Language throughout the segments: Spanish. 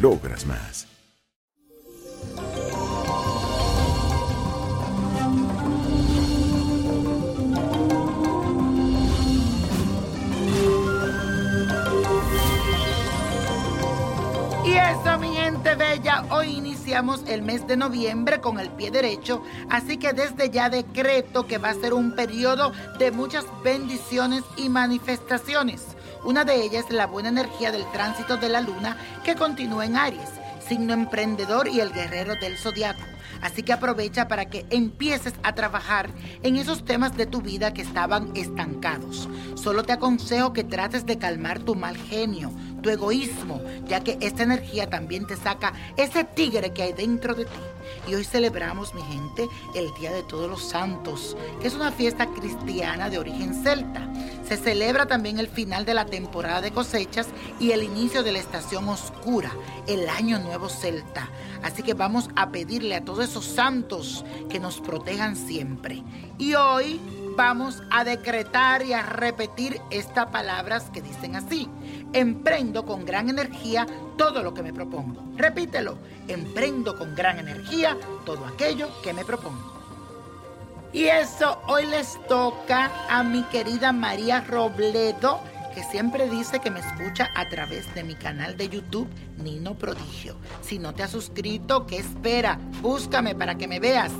logras más. Y eso, mi gente bella, hoy iniciamos el mes de noviembre con el pie derecho, así que desde ya decreto que va a ser un periodo de muchas bendiciones y manifestaciones. Una de ellas es la buena energía del tránsito de la luna que continúa en Aries, signo emprendedor y el guerrero del zodiaco. Así que aprovecha para que empieces a trabajar en esos temas de tu vida que estaban estancados. Solo te aconsejo que trates de calmar tu mal genio, tu egoísmo, ya que esta energía también te saca ese tigre que hay dentro de ti. Y hoy celebramos, mi gente, el Día de Todos los Santos, que es una fiesta cristiana de origen celta. Se celebra también el final de la temporada de cosechas y el inicio de la estación oscura, el Año Nuevo Celta. Así que vamos a pedirle a todos esos santos que nos protejan siempre. Y hoy vamos a decretar y a repetir estas palabras que dicen así. Emprendo con gran energía todo lo que me propongo. Repítelo. Emprendo con gran energía todo aquello que me propongo. Y eso hoy les toca a mi querida María Robledo, que siempre dice que me escucha a través de mi canal de YouTube Nino Prodigio. Si no te has suscrito, ¿qué espera? Búscame para que me veas.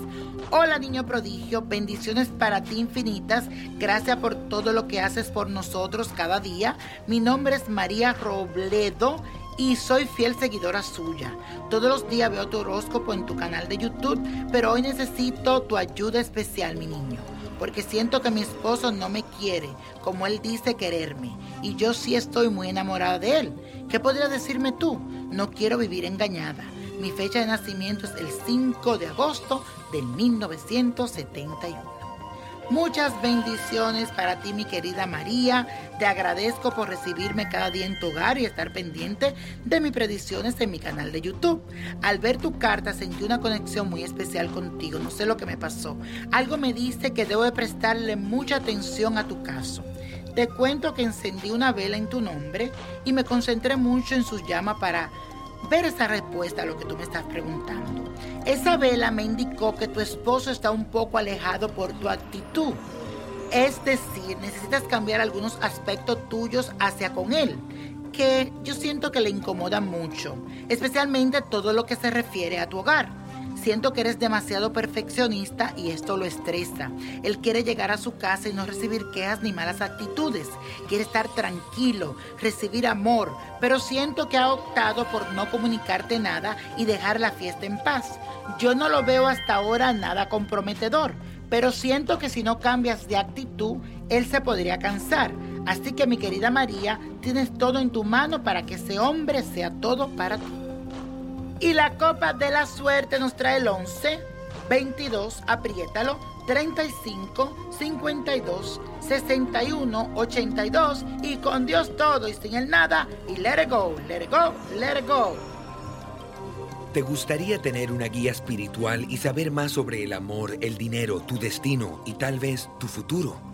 Hola niño prodigio, bendiciones para ti infinitas. Gracias por todo lo que haces por nosotros cada día. Mi nombre es María Robledo y soy fiel seguidora suya. Todos los días veo tu horóscopo en tu canal de YouTube, pero hoy necesito tu ayuda especial, mi niño, porque siento que mi esposo no me quiere como él dice quererme, y yo sí estoy muy enamorada de él. ¿Qué podrías decirme tú? No quiero vivir engañada. Mi fecha de nacimiento es el 5 de agosto del 1971. Muchas bendiciones para ti, mi querida María. Te agradezco por recibirme cada día en tu hogar y estar pendiente de mis predicciones en mi canal de YouTube. Al ver tu carta sentí una conexión muy especial contigo. No sé lo que me pasó. Algo me dice que debo de prestarle mucha atención a tu caso. Te cuento que encendí una vela en tu nombre y me concentré mucho en sus llamas para ver esa respuesta a lo que tú me estás preguntando. Esa vela me indicó que tu esposo está un poco alejado por tu actitud. Es decir, necesitas cambiar algunos aspectos tuyos hacia con él, que yo siento que le incomodan mucho, especialmente todo lo que se refiere a tu hogar. Siento que eres demasiado perfeccionista y esto lo estresa. Él quiere llegar a su casa y no recibir quejas ni malas actitudes. Quiere estar tranquilo, recibir amor, pero siento que ha optado por no comunicarte nada y dejar la fiesta en paz. Yo no lo veo hasta ahora nada comprometedor, pero siento que si no cambias de actitud, él se podría cansar. Así que mi querida María, tienes todo en tu mano para que ese hombre sea todo para ti. Y la copa de la suerte nos trae el 11, 22, apriétalo, 35, 52, 61, 82 y con Dios todo y sin el nada y let it go, let it go, let it go. ¿Te gustaría tener una guía espiritual y saber más sobre el amor, el dinero, tu destino y tal vez tu futuro?